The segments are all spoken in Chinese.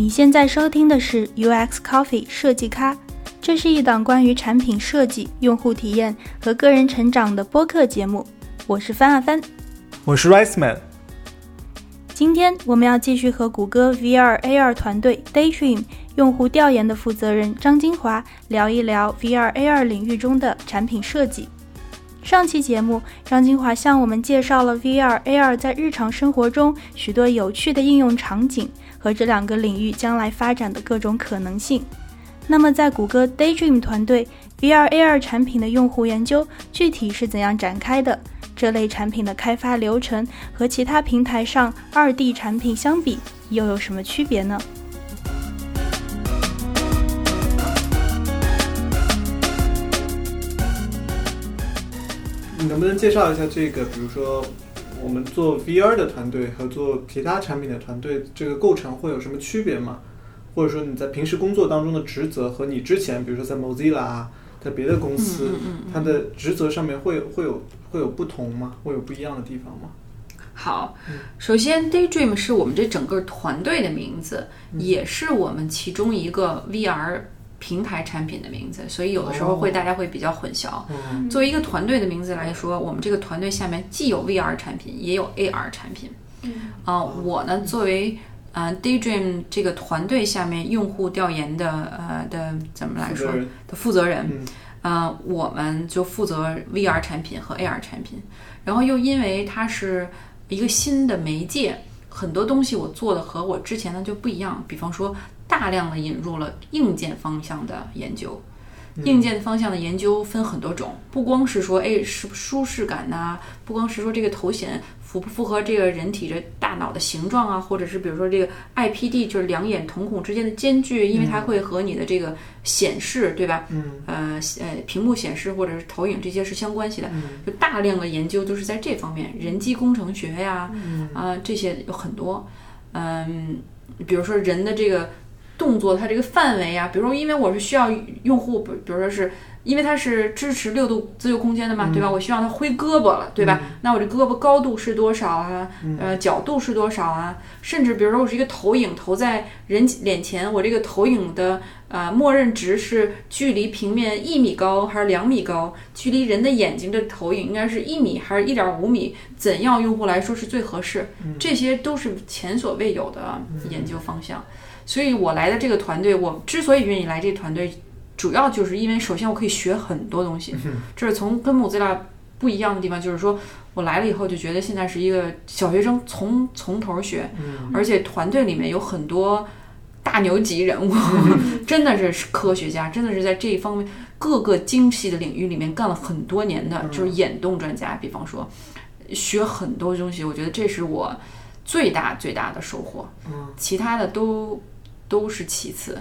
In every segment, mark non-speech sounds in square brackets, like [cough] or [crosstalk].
你现在收听的是 UX Coffee 设计咖，这是一档关于产品设计、用户体验和个人成长的播客节目。我是翻啊翻，我是 Rice Man。今天我们要继续和谷歌 VR AR 团队 Daydream 用户调研的负责人张金华聊一聊 VR AR 领域中的产品设计。上期节目，张金华向我们介绍了 VR AR 在日常生活中许多有趣的应用场景和这两个领域将来发展的各种可能性。那么，在谷歌 Daydream 团队，VR AR 产品的用户研究具体是怎样展开的？这类产品的开发流程和其他平台上二 D 产品相比，又有什么区别呢？你能不能介绍一下这个？比如说，我们做 VR 的团队和做其他产品的团队，这个构成会有什么区别吗？或者说你在平时工作当中的职责和你之前，比如说在 Mozilla 啊，在别的公司，它的职责上面会会有会有不同吗？会有不一样的地方吗？好，首先 Daydream 是我们这整个团队的名字，也是我们其中一个 VR。平台产品的名字，所以有的时候会大家会比较混淆。作为一个团队的名字来说，我们这个团队下面既有 VR 产品，也有 AR 产品。啊，我呢作为呃 Daydream 这个团队下面用户调研的呃的怎么来说的负责人，呃，我们就负责 VR 产品和 AR 产品。然后又因为它是一个新的媒介，很多东西我做的和我之前的就不一样。比方说。大量的引入了硬件方向的研究，硬件方向的研究分很多种，不光是说哎是舒适感呐，不光是说这个头显符不符合这个人体这大脑的形状啊，或者是比如说这个 IPD 就是两眼瞳孔之间的间距，因为它会和你的这个显示对吧？嗯，呃呃屏幕显示或者是投影这些是相关系的，就大量的研究都是在这方面，人机工程学呀，啊这些有很多，嗯，比如说人的这个。动作它这个范围啊，比如说，因为我是需要用户，比比如说是因为它是支持六度自由空间的嘛，对吧？我希望它挥胳膊了，对吧？那我这胳膊高度是多少啊？呃，角度是多少啊？甚至比如说我是一个投影投在人脸前，我这个投影的呃默认值是距离平面一米高还是两米高？距离人的眼睛的投影应该是一米还是一点五米？怎样用户来说是最合适？这些都是前所未有的研究方向。所以我来的这个团队，我之所以愿意来这个团队，主要就是因为首先我可以学很多东西，这是从跟木资料不一样的地方，就是说我来了以后就觉得现在是一个小学生从从头学，而且团队里面有很多大牛级人物，[laughs] 真的是科学家，真的是在这一方面各个精细的领域里面干了很多年的，就是眼动专家。比方说学很多东西，我觉得这是我最大最大的收获。其他的都。都是其次，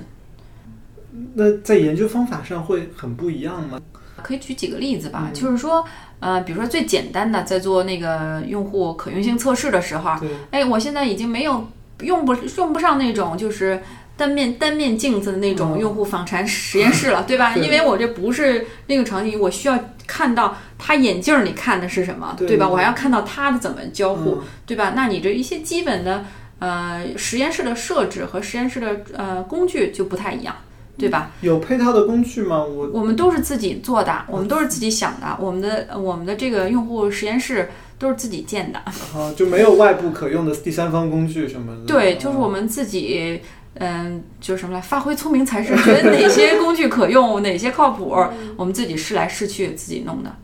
那在研究方法上会很不一样吗？可以举几个例子吧，就是说，呃，比如说最简单的，在做那个用户可用性测试的时候，哎，我现在已经没有用不用不上那种就是单面单面镜子的那种用户访谈实验室了，[laughs] 对吧？因为我这不是那个场景，我需要看到他眼镜里看的是什么，对吧？我还要看到他的怎么交互，对吧？那你这一些基本的。呃，实验室的设置和实验室的呃工具就不太一样，对吧？有配套的工具吗？我我们都是自己做的，我们都是自己想的，我们的我们的这个用户实验室都是自己建的。啊，就没有外部可用的第三方工具什么的。对，就是我们自己，嗯，就是什么来，发挥聪明才智，觉得哪些工具可用，哪些靠谱，我们自己试来试去自己弄的。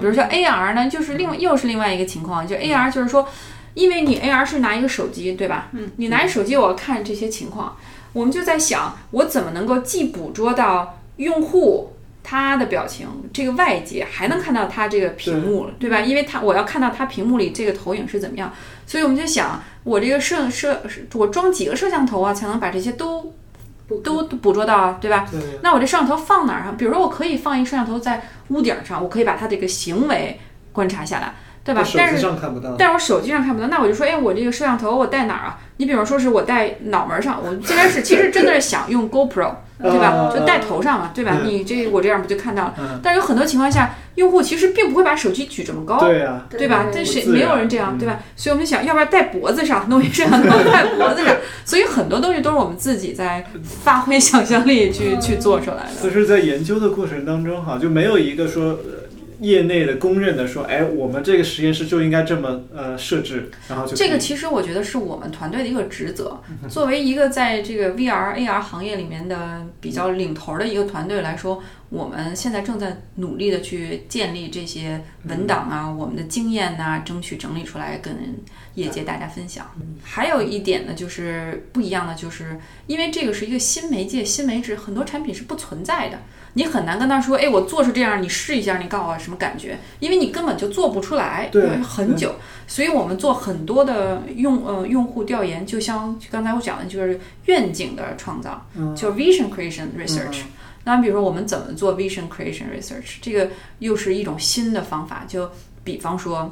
比如说 AR 呢，就是另外又是另外一个情况，就 AR 就是说。因为你 AR 是拿一个手机，对吧？嗯，你拿一手机，我要看这些情况，我们就在想，我怎么能够既捕捉到用户他的表情，这个外界还能看到他这个屏幕，对吧？因为他我要看到他屏幕里这个投影是怎么样，所以我们就想，我这个摄摄我装几个摄像头啊，才能把这些都都捕捉到啊，对吧？对。那我这摄像头放哪儿啊？比如说，我可以放一个摄像头在屋顶上，我可以把它这个行为观察下来。对吧？但是但是我手机上看不到，那我就说，哎，我这个摄像头我带哪儿啊？你比方说是我戴脑门上，我现在是其实真的是想用 GoPro，[laughs] 对吧？啊就戴头上嘛，对吧？嗯你这我这样不就看到了？嗯，但是有很多情况下，用户其实并不会把手机举这么高，对呀，对吧？但谁不自然没有人这样，嗯对吧？所以我们想要不然戴脖子上，弄一摄像头戴脖子上，所以很多东西都是我们自己在发挥想象力去去做出来的。就是在研究的过程当中哈，就没有一个说。呃业内的公认的说，哎，我们这个实验室就应该这么呃设置，然后就这个其实我觉得是我们团队的一个职责。作为一个在这个 VR、AR 行业里面的比较领头的一个团队来说，我们现在正在努力的去建立这些文档啊，我们的经验呐、争取整理出来跟业界大家分享。还有一点呢，就是不一样的，就是因为这个是一个新媒介、新媒质，很多产品是不存在的。你很难跟他说，哎，我做出这样，你试一下，你告诉我什么感觉？因为你根本就做不出来，对很久。所以我们做很多的用呃用户调研，就像刚才我讲的，就是愿景的创造，嗯就 vision creation research。那比如说我们怎么做 vision creation research，这个又是一种新的方法。就比方说，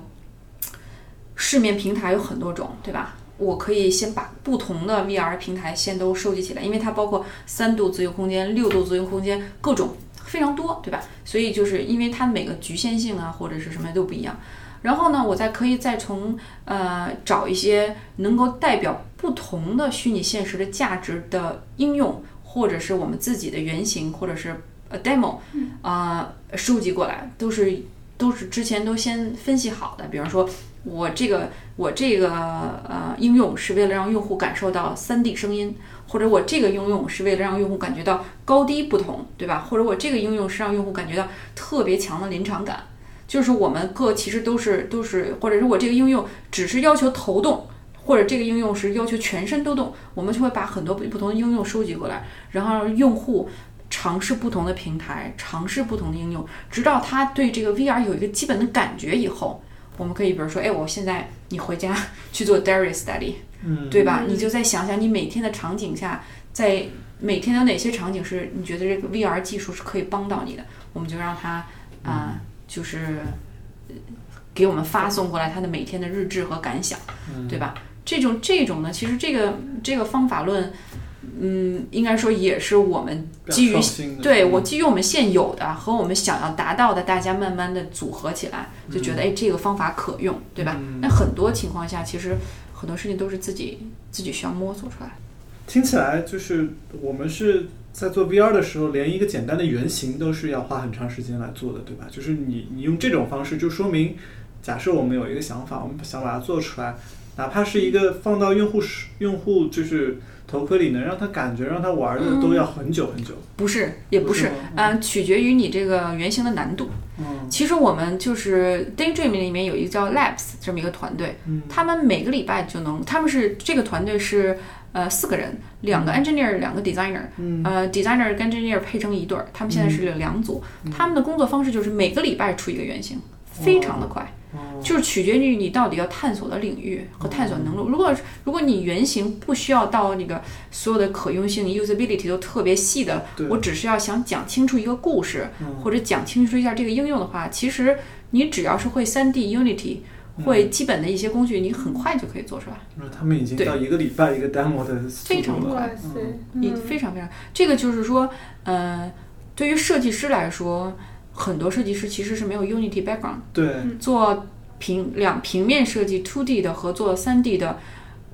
市面平台有很多种，对吧？我可以先把不同的 VR 平台先都收集起来，因为它包括三度自由空间、六度自由空间，各种非常多，对吧？所以就是因为它每个局限性啊或者是什么都不一样。然后呢，我再可以再从呃找一些能够代表不同的虚拟现实的价值的应用，或者是我们自己的原型，或者是呃 demo，啊、收集过来，都是都是之前都先分析好的。比方说，我这个我这个呃应用是为了让用户感受到 3D 声音，或者我这个应用是为了让用户感觉到高低不同，对吧？或者我这个应用是让用户感觉到特别强的临场感。就是我们各其实都是都是，或者是我这个应用只是要求头动，或者这个应用是要求全身都动，我们就会把很多不不同的应用收集过来，然后让用户尝试不同的平台，尝试不同的应用，直到他对这个 VR 有一个基本的感觉以后，我们可以比如说，哎，我现在你回家 [laughs] 去做 diary study，嗯，对吧？你就再想想你每天的场景下，在每天有哪些场景是你觉得这个 VR 技术是可以帮到你的，我们就让他啊、就是呃给我们发送过来他的每天的日志和感想，对吧？这种这种呢，其实这个这个方法论，嗯，应该说也是我们基于对我基于我们现有的和我们想要达到的，大家慢慢的组合起来，就觉得哎这个方法可用，对吧？嗯那很多情况下，其实很多事情都是自己自己需要摸索出来。听起来就是我们是在做 VR 的时候，连一个简单的原型都是要花很长时间来做的，对吧？就是你你用这种方式，就说明，假设我们有一个想法，我们想把它做出来，哪怕是一个放到用户使用户就是头盔里，能让他感觉让他玩的，都要很久很久。不是，也不是嗯、取决于你这个原型的难度。嗯。其实我们就是 Daydream 里面有一个叫 Labs 这么一个团队，嗯。他们每个礼拜就能，他们是这个团队是呃四个人，两个 engineer，两个 designer，嗯。呃 designer 跟 engineer 配成一对儿，他们现在是两组，他们的工作方式就是每个礼拜出一个原型，非常的快。哦就是取决于你到底要探索的领域和探索能力。如果如果你原型不需要到那个所有的可用性 usability 都特别细的，我只是要想讲清楚一个故事，嗯或者讲清楚一下这个应用的话，其实你只要是会 3D Unity，会基本的一些工具，你很快就可以做出来。那他们已经对到一个礼拜一个 demo 的非常度了。哇塞，你嗯非常非常，这个就是说，呃，对于设计师来说，很多设计师其实是没有 Unity background。对，做平两平面设计 two D 的和做三 D 的，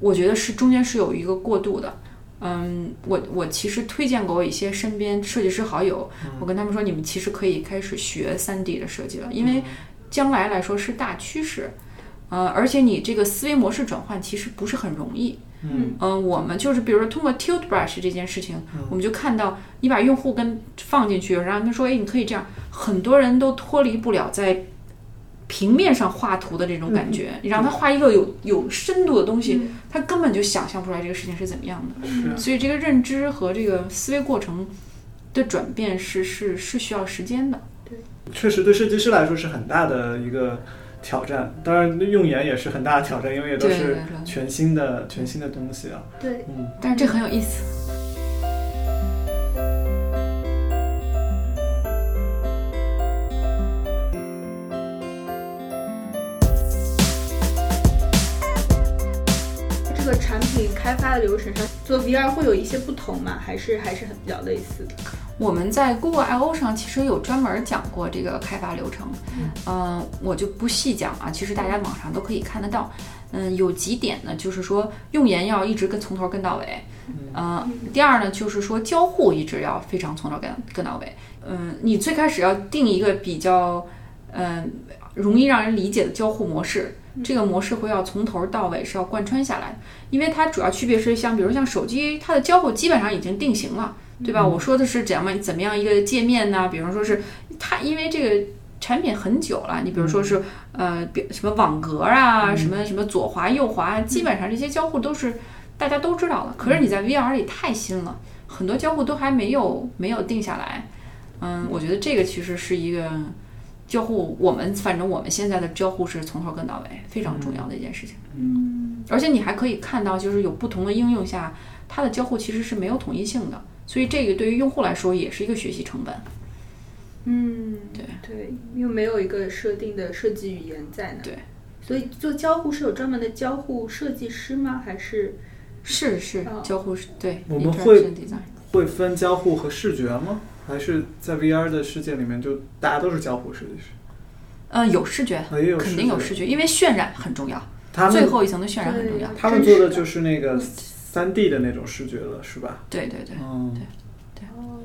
我觉得是中间是有一个过渡的。嗯，我我其实推荐过我一些身边设计师好友，我跟他们说，你们其实可以开始学三 D 的设计了，因为将来来说是大趋势。呃，而且你这个思维模式转换其实不是很容易。嗯嗯，我们就是比如说通过 Tilt Brush 这件事情，我们就看到你把用户跟放进去，然后他说，哎，你可以这样，很多人都脱离不了在平面上画图的这种感觉。你让他画一个有有深度的东西，他根本就想象不出来这个事情是怎么样的。所以这个认知和这个思维过程的转变是是是需要时间的。对确实对设计师来说是很大的一个挑战，当然用眼也是很大的挑战，因为也都是全新的全新的东西啊。对，嗯，但是这很有意思。做 VR 会有一些不同吗？还是还是很比较类似的？我们在 Google I/O 上其实有专门讲过这个开发流程，嗯、我就不细讲啊，其实大家网上都可以看得到。嗯，有几点呢，就是说用研要一直跟从头跟到尾，呃，第二呢，就是说交互一直要非常从头跟跟到尾。嗯，你最开始要定一个比较嗯容易让人理解的交互模式，这个模式会要从头到尾是要贯穿下来的，因为它主要区别是像比如像手机，它的交互基本上已经定型了。对吧？我说的是怎么怎么样一个界面呢？比如说是它，因为这个产品很久了，你比如说是呃，比什么网格啊，什么什么左滑右滑，基本上这些交互都是大家都知道了。可是你在 VR 里太新了，很多交互都还没有没有定下来。嗯，我觉得这个其实是一个交互，我们反正我们现在的交互是从头跟到尾，非常重要的一件事情。嗯，而且你还可以看到，就是有不同的应用下，它的交互其实是没有统一性的。所以这个对于用户来说也是一个学习成本。嗯，对对，又没有一个设定的设计语言在那。对，所以做交互是有专门的交互设计师吗？还是是是哦交互是对，我们会会分交互和视觉吗？还是在 VR 的世界里面就大家都是交互设计师？呃有视觉，啊也有肯定有视视觉，因为渲染很重要，他们最后一层的渲染很重要。他们做的就是那个三 D 的那种视觉了，是吧？对对对嗯，对哦，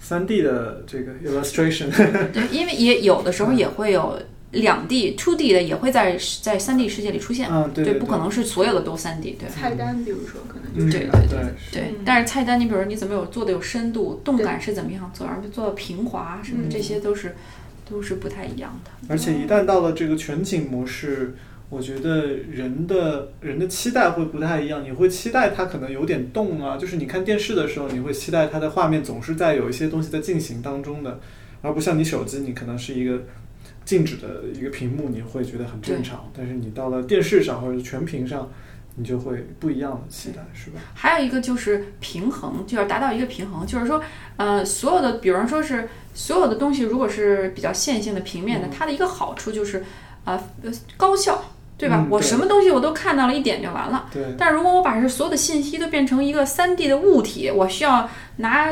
三 D 的这个 illustration，[laughs] 对，因为也有的时候也会有两 D、two D 的也会在在三 D 世界里出现。嗯，对对，不可能是所有的都三 D，对。菜单比如说可能就嗯，是对对对对嗯，但是菜单你比如说你怎么有做的有深度，动感是怎么样，做而做到平滑什么这些都是都是不太一样的。而且一旦到了这个全景模式，我觉得人的人的期待会不太一样。你会期待它可能有点动啊，就是你看电视的时候，你会期待它的画面总是在有一些东西在进行当中的，而不像你手机，你可能是一个静止的一个屏幕，你会觉得很正常。但是你到了电视上或者全屏上，你就会不一样的期待，是吧？还有一个就是平衡，就要达到一个平衡，就是说，呃，所有的，比方说是所有的东西，如果是比较线性的平面的，嗯它的一个好处就是，啊、呃，高效，对吧？嗯对我什么东西我都看到了一点就完了。对，但如果我把这所有的信息都变成一个三 D 的物体，我需要拿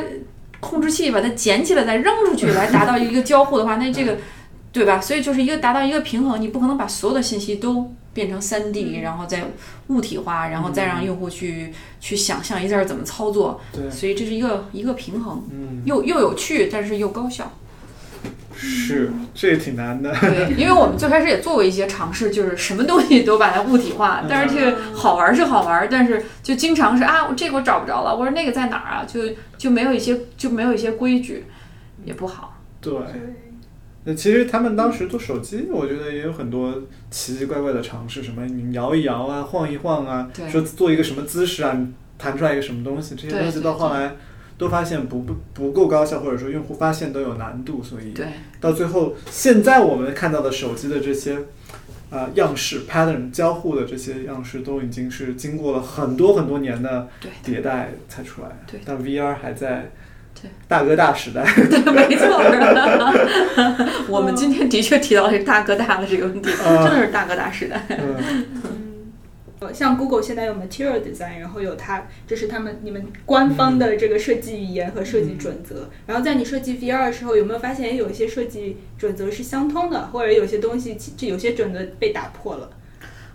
控制器把它捡起来再扔出去来达到一个交互的话，那这个，对吧？所以就是一个达到一个平衡，你不可能把所有的信息都变成三 D，然后再物体化，然后再让用户去去想象一下怎么操作。对，所以这是一个一个平衡，嗯，又又有趣，但是又高效。是，这也挺难的。对，因为我们最开始也做过一些尝试，就是什么东西都把它物体化，但是这个好玩是好玩，但是就经常是啊，我这个我找不着了，我说那个在哪儿啊？就就没有一些就没有一些规矩，也不好。对。对那其实他们当时做手机，我觉得也有很多奇奇怪怪的尝试，什么你摇一摇啊，晃一晃啊，对说做一个什么姿势啊，你弹出来一个什么东西，这些东西到后来都发现不不不够高效，或者说用户发现都有难度，所以对到最后，现在我们看到的手机的这些呃样式 pattern 交互的这些样式，都已经是经过了很多很多年的对迭代才出来。对但 VR 还在对大哥大时代。没错，[laughs] 我们今天的确提到这大哥大的这个问题，啊真的是大哥大时代。嗯，呃，像 Google 现在有 Material Design，然后有它，这是他们你们官方的这个设计语言和设计准则。然后在你设计 VR 的时候，有没有发现也有一些设计准则是相通的，或者有些东西其这有些准则被打破了？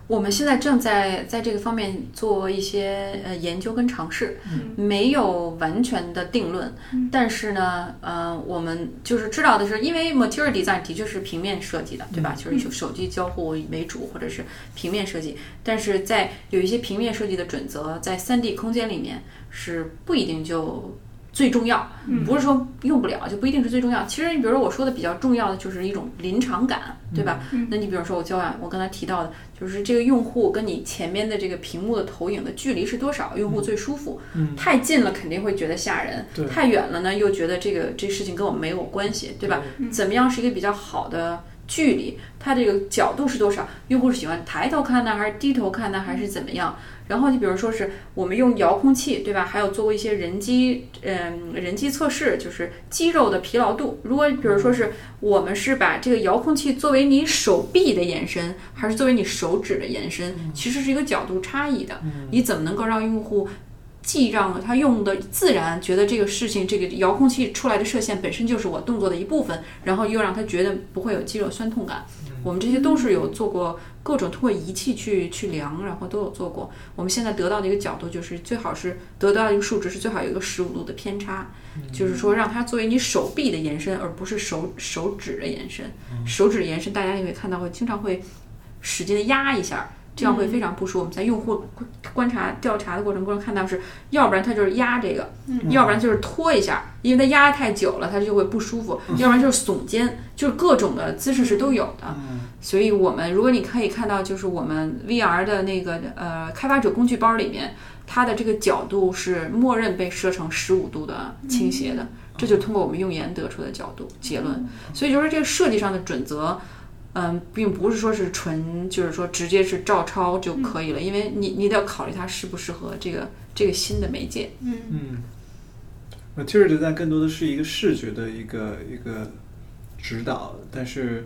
我们现在正在在这个方面做一些呃研究跟尝试，没有完全的定论，但是呢，呃，我们就是知道的是，因为 material design 的确是平面设计的，对吧？就是手手机交互为主，或者是平面设计，但是在有一些平面设计的准则，在 3D 空间里面是不一定就。最重要，不是说用不了就不一定是最重要。其实你比如说我说的比较重要的就是一种临场感，对吧？那你比如说我教完我刚才提到的，就是这个用户跟你前面的这个屏幕的投影的距离是多少，用户最舒服。嗯太近了肯定会觉得吓人，太远了呢又觉得这个这事情跟我没有关系，对吧？怎么样是一个比较好的距离，它这个角度是多少？用户是喜欢抬头看呢，还是低头看呢，还是怎么样？然后你比如说是我们用遥控器，对吧？还有做过一些人机，嗯，人机测试，就是肌肉的疲劳度。如果比如说是我们是把这个遥控器作为你手臂的延伸，还是作为你手指的延伸，其实是一个角度差异的。你怎么能够让用户？既让他用的自然，觉得这个事情，这个遥控器出来的射线本身就是我动作的一部分，然后又让他觉得不会有肌肉酸痛感。我们这些都是有做过各种通过仪器去去量，然后都有做过。我们现在得到的一个角度就是最好是得到一个数值是最好有一个十五度的偏差，就是说让它作为你手臂的延伸，而不是手手指的延伸。手指延伸，大家也会看到会经常会使劲的压一下。这样会非常不舒服。我们在用户观察调查的过程中看到是，要不然他就是压这个，要不然就是拖一下，因为他压太久了，他就会不舒服；要不然就是耸肩，就是各种的姿势是都有的。所以，我们如果你可以看到，就是我们 VR 的那个呃开发者工具包里面，它的这个角度是默认被设成十五度的倾斜的，这就通过我们用眼得出的角度结论。所以，就是这个设计上的准则。嗯，并不是说是纯，就是说直接是照抄就可以了，因为你你得要考虑它适不适合这个这个新的媒介。嗯嗯，Material Design 更多的是一个视觉的一个一个指导，但是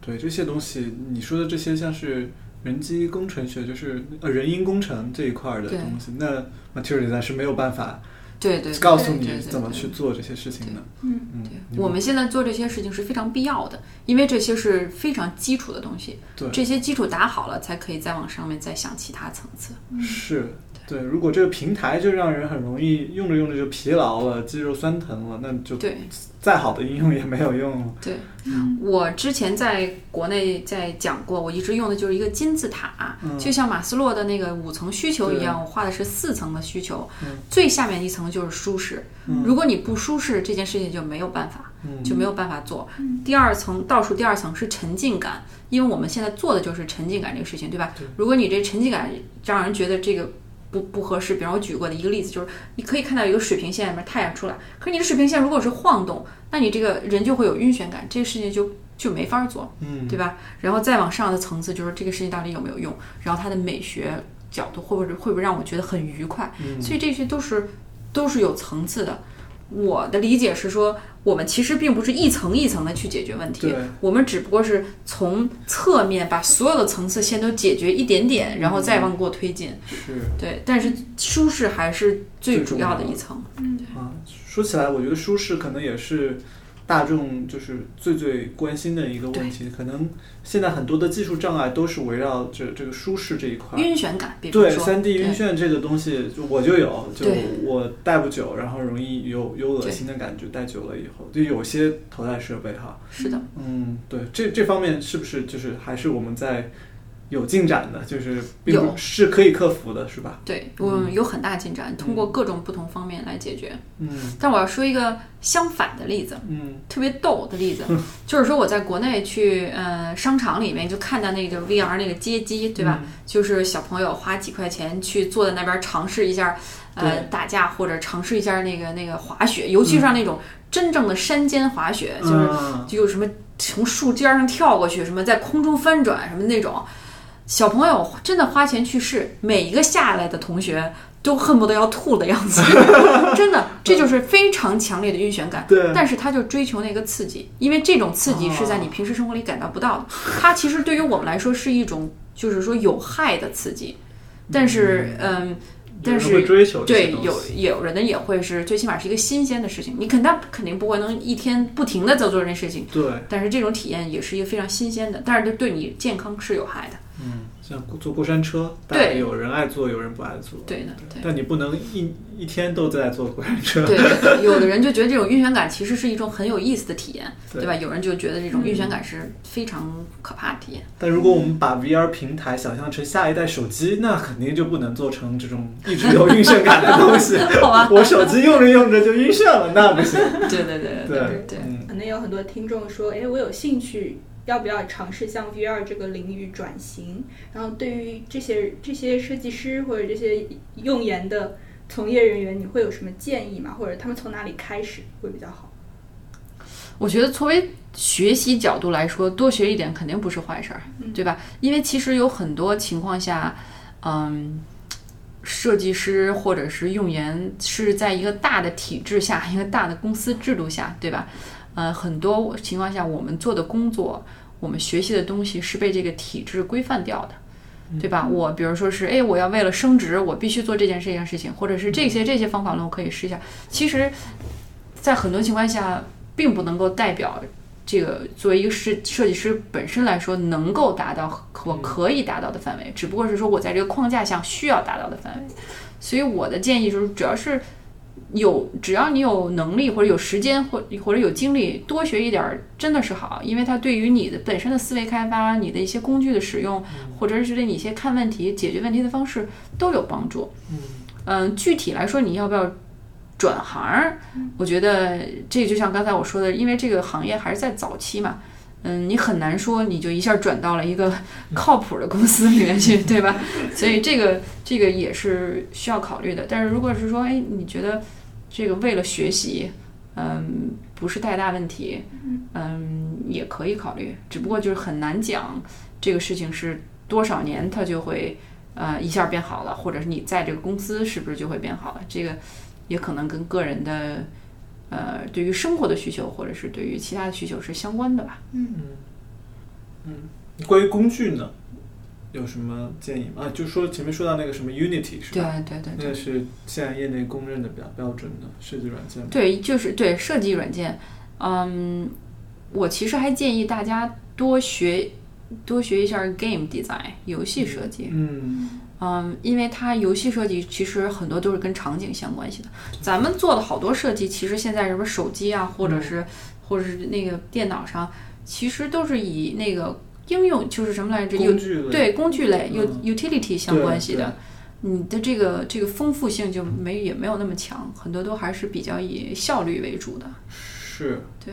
对这些东西，你说的这些像是人机工程学，就是呃人因工程这一块的东西，那 Material Design 是没有办法。对对，告诉你怎么去做这些事情的。嗯嗯，我们现在做这些事情是非常必要的，因为这些是非常基础的东西。对，这些基础打好了，才可以再往上面再想其他层次。是。对，如果这个平台就让人很容易用着用着就疲劳了，肌肉酸疼了，那就对，再好的应用也没有用。对，我之前在国内在讲过，我一直用的就是一个金字塔，就像马斯洛的那个五层需求一样，我画的是四层的需求，最下面一层就是舒适。如果你不舒适，这件事情就没有办法，就没有办法做。第二层倒数第二层是沉浸感，因为我们现在做的就是沉浸感这个事情，对吧？如果你这沉浸感让人觉得这个。不不合适，比方我举过的一个例子就是，你可以看到一个水平线里面太阳出来，可是你的水平线如果是晃动，那你这个人就会有晕眩感，这个事情就就没法做，嗯，对吧？然后再往上的层次就是这个事情到底有没有用，然后它的美学角度会不会会不会让我觉得很愉快，所以这些都是都是有层次的。我的理解是说，我们其实并不是一层一层的去解决问题，我们只不过是从侧面把所有的层次先都解决一点点，然后再往过推进。是，对，但是舒适还是最主要的一层。嗯，啊，说起来，我觉得舒适可能也是。大众就是最最关心的一个问题，可能现在很多的技术障碍都是围绕着这个舒适这一块。晕眩感，对，三 D 晕眩这个东西，就我就有，就我戴不久，然后容易有有恶心的感觉，戴久了以后，就有些头戴设备哈。是的，嗯，对，这这方面是不是就是还是我们在。有进展的，就是有是可以克服的，是吧？对，我有很大进展，通过各种不同方面来解决。嗯，但我要说一个相反的例子，嗯，特别逗的例子，就是说我在国内去呃商场里面就看到那个 VR 那个街机，对吧？就是小朋友花几块钱去坐在那边尝试一下呃打架或者尝试一下那个那个滑雪，尤其是那种真正的山间滑雪，就是就有什么从树尖上跳过去，什么在空中翻转什么那种。小朋友真的花钱去试，每一个下来的同学都恨不得要吐的样子，[laughs] 真的，这就是非常强烈的晕眩感。对，但是他就追求那个刺激，因为这种刺激是在你平时生活里感到不到的。它其实对于我们来说是一种，就是说有害的刺激。但是，嗯，但是对有有人呢也会是，最起码是一个新鲜的事情。你肯定肯定不会能一天不停的在做这件事情。对，但是这种体验也是一个非常新鲜的，但是对你健康是有害的。嗯，像坐过山车，对，有人爱坐，有人不爱坐。对的，但你不能一一天都在坐过山车。对，[laughs] 有的人就觉得这种晕眩感其实是一种很有意思的体验，对吧？有人就觉得这种晕眩感是非常可怕的体验。但如果我们把 VR 平台想象成下一代手机，那肯定就不能做成这种一直有晕眩感的东西。[laughs] 好吧，我手机用着用着就晕眩了，那不行。[laughs] 对对对对对，可能有很多听众说，哎，我有兴趣。要不要尝试向 VR 这个领域转型？然后对于这些这些设计师或者这些用研的从业人员，你会有什么建议吗？或者他们从哪里开始会比较好？我觉得作为学习角度来说，多学一点肯定不是坏事儿，对吧？因为其实有很多情况下，嗯，设计师或者是用研是在一个大的体制下，一个大的公司制度下，对吧？呃，很多情况下，我们做的工作，我们学习的东西是被这个体制规范掉的。对吧？我比如说是，哎，我要为了升职，我必须做这件这件事情，或者是这些这些方法论我可以试一下。其实，在很多情况下，并不能够代表这个作为一个设设计师本身来说能够达到我可以达到的范围，只不过是说我在这个框架下需要达到的范围。所以我的建议就是，主要是。有，只要你有能力或者有时间或或者有精力，多学一点儿真的是好，因为它对于你的本身的思维开发、你的一些工具的使用，或者是对你一些看问题、解决问题的方式都有帮助。嗯，具体来说，你要不要转行？我觉得这就像刚才我说的，因为这个行业还是在早期嘛。嗯，你很难说你就一下转到了一个靠谱的公司里面去，[laughs] 对吧？所以这个这个也是需要考虑的。但是如果是说，哎，你觉得这个为了学习，嗯，不是太大问题，嗯，也可以考虑。只不过就是很难讲这个事情是多少年它就会呃一下变好了，或者是你在这个公司是不是就会变好了？这个也可能跟个人的。呃，对于生活的需求，或者是对于其他的需求是相关的吧。嗯嗯关于工具呢，有什么建议吗？啊，就说前面说到那个什么 Unity 是吧？对对对，那是现在业内公认的比较标准的设计软件。对，就是对设计软件。嗯，我其实还建议大家多学多学一下 Game Design 游戏设计。嗯。嗯，因为它游戏设计其实很多都是跟场景相关系的。咱们做的好多设计，其实现在什么手机啊，或者是或者是那个电脑上，其实都是以那个应用就是什么来着？工具对工具类有 utility 相关系的，你的这个这个丰富性就没也没有那么强，很多都还是比较以效率为主的。是，对。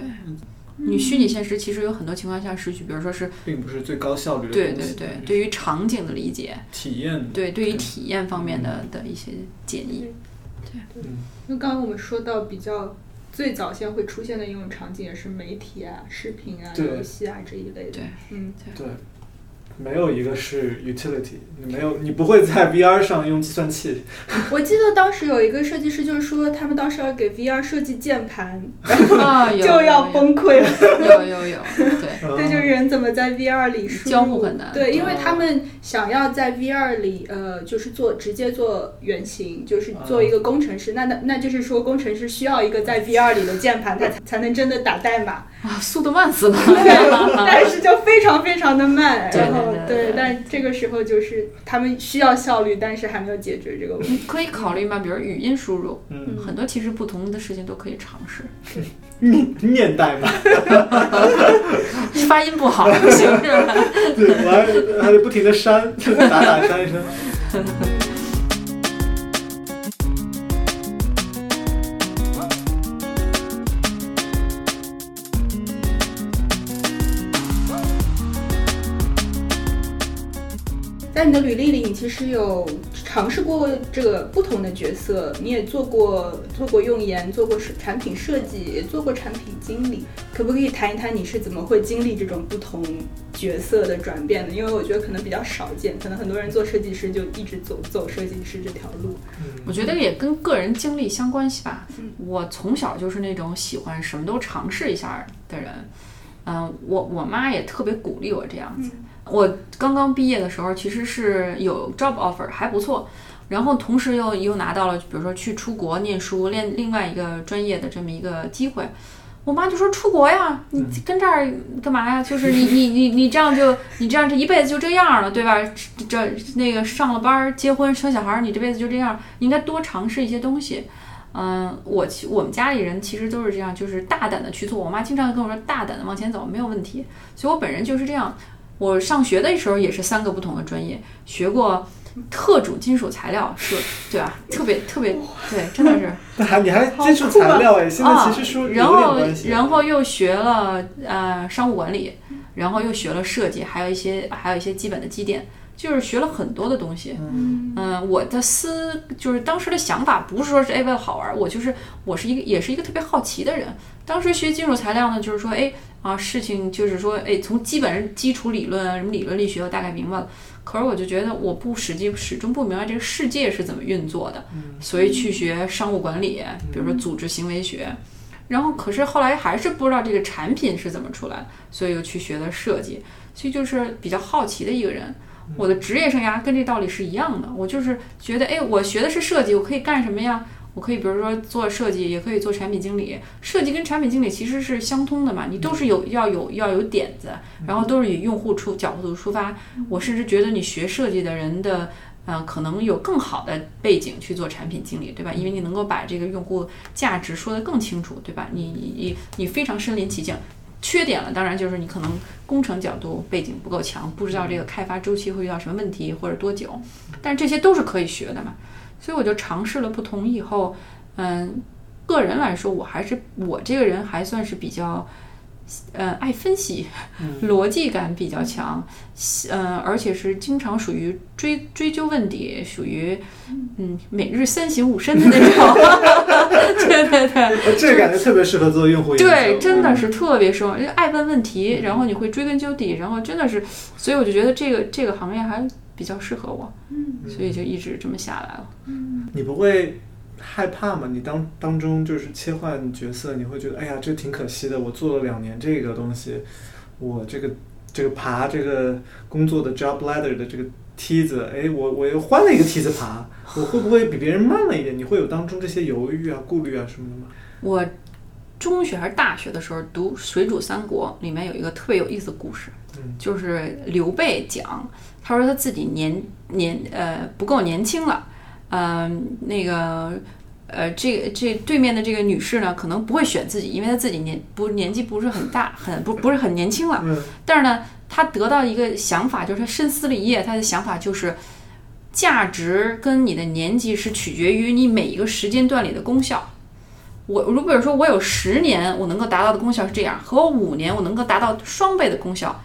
你虚拟现实其实有很多情况下是去，比如说是，并不是最高效率的对对对，对于场景的理解，体验，对，对于体验方面的的一些建议。对，嗯，那刚刚我们说到比较最早先会出现的应用场景也是媒体啊、视频啊、游戏啊这一类的。对，嗯，对。没有一个是 utility，你没有，你不会在 VR 上用计算器。我记得当时有一个设计师就是说，他们当时要给 VR 设计键盘，[laughs] 啊就要崩溃了。有有有，对，对，就是人怎么在 VR 里输入？交互很难。对，因为他们想要在 VR 里，呃，就是做直接做原型，就是做一个工程师。那那那就是说，工程师需要一个在 VR 里的键盘，他才能真的打代码。啊，速度慢死了。[laughs] [laughs] 但是就非常非常的慢，然后。对，但这个时候就是他们需要效率，但是还没有解决这个问题。可以考虑吗？比如语音输入，嗯，很多其实不同的事情都可以尝试。念念代码，发音不好不行是吧？对，我还还得不停的删，打打删一删。[laughs] 你的履历里，你其实有尝试过这个不同的角色，你也做过做过用研，做过产品设计，也做过产品经理。可不可以谈一谈你是怎么会经历这种不同角色的转变的？因为我觉得可能比较少见，可能很多人做设计师就一直走走设计师这条路。我觉得也跟个人经历相关系吧。我从小就是那种喜欢什么都尝试一下的人。嗯，我我妈也特别鼓励我这样子。我刚刚毕业的时候，其实是有 job offer 还不错，然后同时又又拿到了，比如说去出国念书，练另外一个专业的这么一个机会。我妈就说：“出国呀，你跟这儿干嘛呀？就是你你你你这样就你这样这一辈子就这样了，对吧？这那个上了班结婚生小孩，你这辈子就这样，你应该多尝试一些东西。”嗯，我其我们家里人其实都是这样，就是大胆的去做。我妈经常跟我说：“大胆的往前走，没有问题。”所以，我本人就是这样。我上学的时候也是三个不同的专业，学过特主金属材料，是，对吧？特别特别，对，真的是。[laughs] 那还你还金属材料哎？现在其实说然后然后又学了呃商务管理，然后又学了设计，还有一些还有一些基本的积淀，就是学了很多的东西。嗯，我的思就是当时的想法不是说是哎为了好玩，我就是我是一个也是一个特别好奇的人，当时学金属材料呢，就是说，哎啊，事情就是说，哎，从基本基础理论啊，什么理论力学，我大概明白了。可是我就觉得我不实际始终不明白这个世界是怎么运作的，所以去学商务管理，比如说组织行为学。然后可是后来还是不知道这个产品是怎么出来，所以又去学了设计。所以就是比较好奇的一个人。我的职业生涯跟这道理是一样的，我就是觉得，哎，我学的是设计，我可以干什么呀？我可以比如说做设计，也可以做产品经理。设计跟产品经理其实是相通的嘛，你都是有要有要有点子，然后都是以用户出角度出发。我甚至觉得你学设计的人的，呃，可能有更好的背景去做产品经理，对吧？因为你能够把这个用户价值说得更清楚，对吧？你你你你非常身临其境。缺点了，当然就是你可能工程角度背景不够强，不知道这个开发周期会遇到什么问题或者多久，但这些都是可以学的嘛。所以我就尝试了不同以后，嗯，个人来说，我还是我这个人还算是比较，呃，爱分析，逻辑感比较强，嗯，而且是经常属于追追究问题，属于嗯每日三省吾身的那种，对 [laughs] 对对，这感觉特别适合做用户研究，对，真的是特别适合，爱问问题，然后你会追根究底，然后真的是，所以我就觉得这个这个行业还。比较适合我，嗯，所以就一直这么下来了。嗯，你不会害怕吗？你当当中就是切换角色，你会觉得哎呀，这挺可惜的。我做了两年这个东西，我这个这个爬这个工作的 job ladder 的这个梯子，哎，我我又换了一个梯子爬，我会不会比别人慢了一点？你会有当中这些犹豫啊、顾虑啊什么的吗？我中学还是大学的时候读《水煮三国》，里面有一个特别有意思的故事，就是刘备讲。他说他自己年年呃不够年轻了，嗯，那个呃这这对面的这个女士呢，可能不会选自己，因为她自己年不年纪不是很大，很不不是很年轻了。嗯。但是呢，他得到一个想法，就是他深思了一夜，他的想法就是，价值跟你的年纪是取决于你每一个时间段里的功效。我如果说我有十年我能够达到的功效是这样，和我五年我能够达到双倍的功效。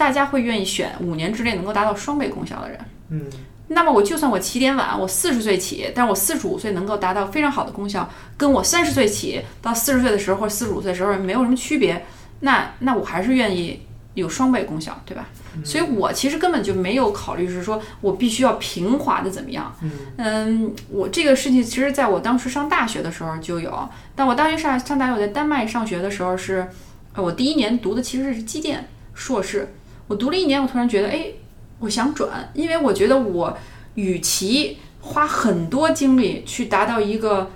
大家会愿意选五年之内能够达到双倍功效的人。嗯，那么我就算我起点晚，我四十岁起，但是我四十五岁能够达到非常好的功效，跟我三十岁起到四十岁的时候或者四十五岁的时候没有什么区别。那那我还是愿意有双倍功效，对吧？所以我其实根本就没有考虑是说我必须要平滑的怎么样。嗯，我这个事情其实在我当时上大学的时候就有。但我当时上上大学，我在丹麦上学的时候是，我第一年读的其实是机电硕士。我读了一年，我突然觉得，哎，我想转，因为我觉得我与其花很多精力去达到一个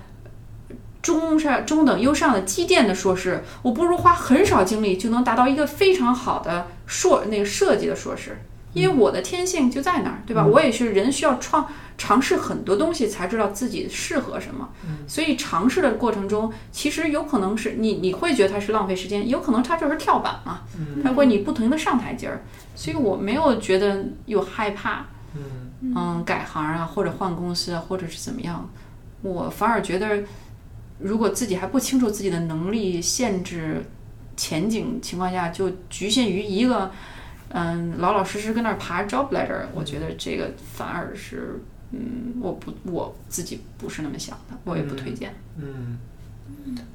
中上、中等、优上的机电的硕士，我不如花很少精力就能达到一个非常好的硕那个设计的硕士，因为我的天性就在那儿，对吧？我也是人需要创。尝试很多东西才知道自己适合什么，所以尝试的过程中，其实有可能是你你会觉得它是浪费时间，有可能它就是跳板嘛，它会你不停的上台阶儿，所以我没有觉得有害怕，嗯改行啊或者换公司啊或者是怎么样，我反而觉得如果自己还不清楚自己的能力限制前景情况下，就局限于一个嗯老老实实跟那儿爬 job ladder，我觉得这个反而是。嗯，我不，我自己不是那么想的，我也不推荐。嗯，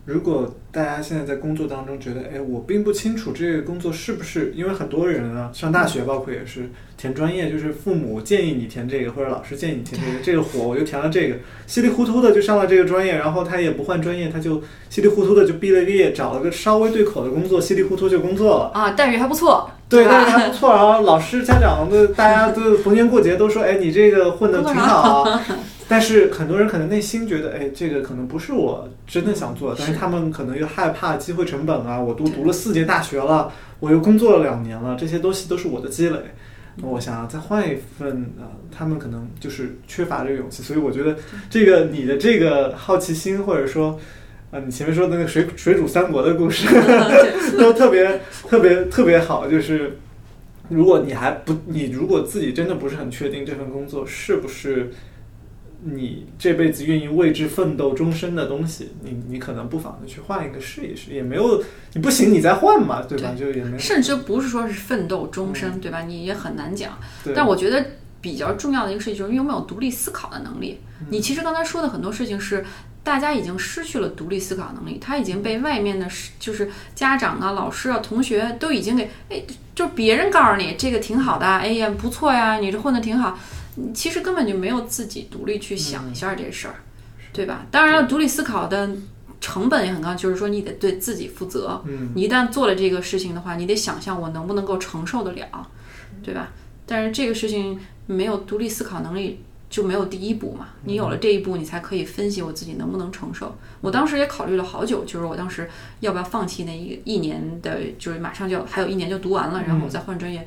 如果大家现在在工作当中觉得，哎，我并不清楚这个工作是不是，因为很多人啊，上大学包括也是填专业，就是父母建议你填这个，或者老师建议你填这个，[laughs] 这个火我就填了这个，稀里糊涂的就上了这个专业，然后他也不换专业，他就稀里糊涂的就毕了业，找了个稍微对口的工作，稀里糊涂就工作了啊，待遇还不错。对，但是还不错。然后老师、家长的，大家都逢年过节都说：“哎，你这个混的挺好。” [laughs] 但是很多人可能内心觉得：“哎，这个可能不是我真的想做。”但是他们可能又害怕机会成本啊！我都读了四年大学了，我又工作了两年了，这些东西都是我的积累。我想要再换一份啊，他们可能就是缺乏这个勇气。所以我觉得这个你的这个好奇心，或者说。啊，你前面说的那个水水煮三国的故事，[laughs] 都特别特别特别好。就是如果你还不，你如果自己真的不是很确定这份工作是不是你这辈子愿意为之奋斗终身的东西，你你可能不妨的去换一个试一试，也没有你不行，你再换嘛，对吧？就也没甚至不是说是奋斗终身，对吧？你也很难讲。但我觉得比较重要的一个事情就是你有没有独立思考的能力。你其实刚才说的很多事情是。大家已经失去了独立思考能力，他已经被外面的，就是家长啊、老师啊、同学都已经给，哎，就是别人告诉你这个挺好的，哎呀不错呀，你这混的挺好，其实根本就没有自己独立去想一下这事儿，对吧？当然了，独立思考的成本也很高，就是说你得对自己负责，你一旦做了这个事情的话，你得想象我能不能够承受得了，对吧？但是这个事情没有独立思考能力。就没有第一步嘛？你有了这一步，你才可以分析我自己能不能承受。我当时也考虑了好久，就是我当时要不要放弃那一一年的，就是马上就还有一年就读完了，然后我再换专业，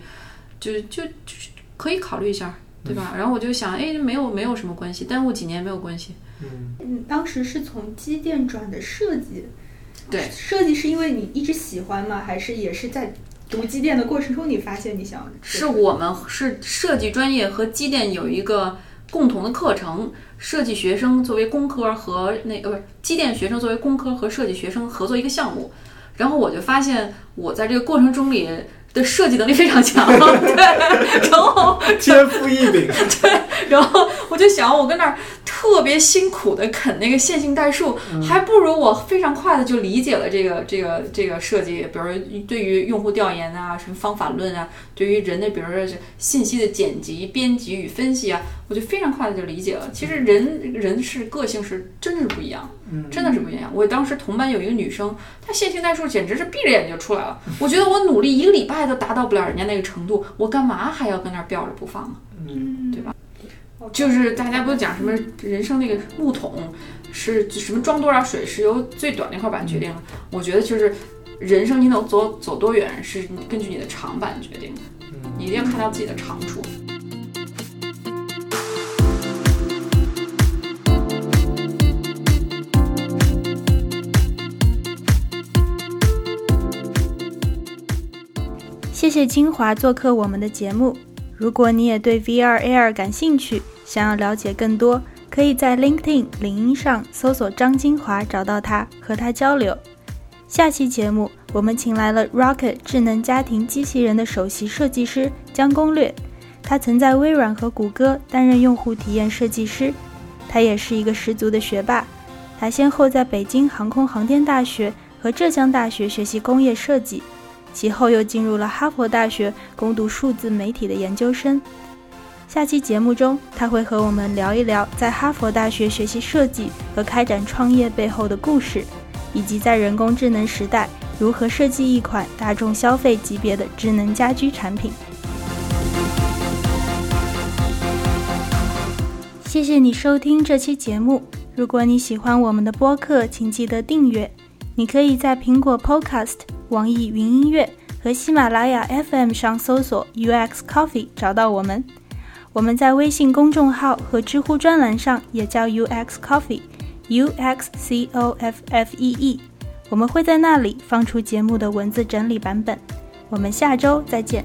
就就就是可以考虑一下，对吧？然后我就想，哎，没有没有什么关系，耽误几年没有关系。嗯嗯，当时是从机电转的设计，对，设计是因为你一直喜欢吗？还是也是在读机电的过程中你发现你想？是我们是设计专业和机电有一个。共同的课程，设计学生作为工科和那呃不是机电学生作为工科和设计学生合作一个项目，然后我就发现我在这个过程中里的设计能力非常强，[laughs] 对，然后 [laughs] 天赋异禀，对，然后我就想我跟那儿特别辛苦的啃那个线性代数，还不如我非常快的就理解了这个这个这个设计，比如说对于用户调研啊，什么方法论啊，对于人的比如说是信息的剪辑、编辑与分析啊。我就非常快的就理解了，其实人人是个性是真的是不一样，真的是不一样。我当时同班有一个女生，她线性代数简直是闭着眼就出来了。我觉得我努力一个礼拜都达到不了人家那个程度，我干嘛还要跟那儿吊着不放呢？嗯，对吧？就是大家不讲什么人生那个木桶是什么装多少水是由最短那块板决定的。我觉得就是人生你能走走多远是根据你的长板决定的，你一定要看到自己的长处。谢谢金华做客我们的节目。如果你也对 VR AR 感兴趣，想要了解更多，可以在 LinkedIn 领英上搜索张金华，找到他和他交流。下期节目我们请来了 Rocket 智能家庭机器人的首席设计师江攻略，他曾在微软和谷歌担任用户体验设计师，他也是一个十足的学霸。他先后在北京航空航天大学和浙江大学学习工业设计。其后又进入了哈佛大学攻读数字媒体的研究生。下期节目中，他会和我们聊一聊在哈佛大学学习设计和开展创业背后的故事，以及在人工智能时代如何设计一款大众消费级别的智能家居产品。谢谢你收听这期节目。如果你喜欢我们的播客，请记得订阅。你可以在苹果 Podcast。网易云音乐和喜马拉雅 FM 上搜索 UX Coffee 找到我们。我们在微信公众号和知乎专栏上也叫 UX Coffee，U X C O F F E E。我们会在那里放出节目的文字整理版本。我们下周再见。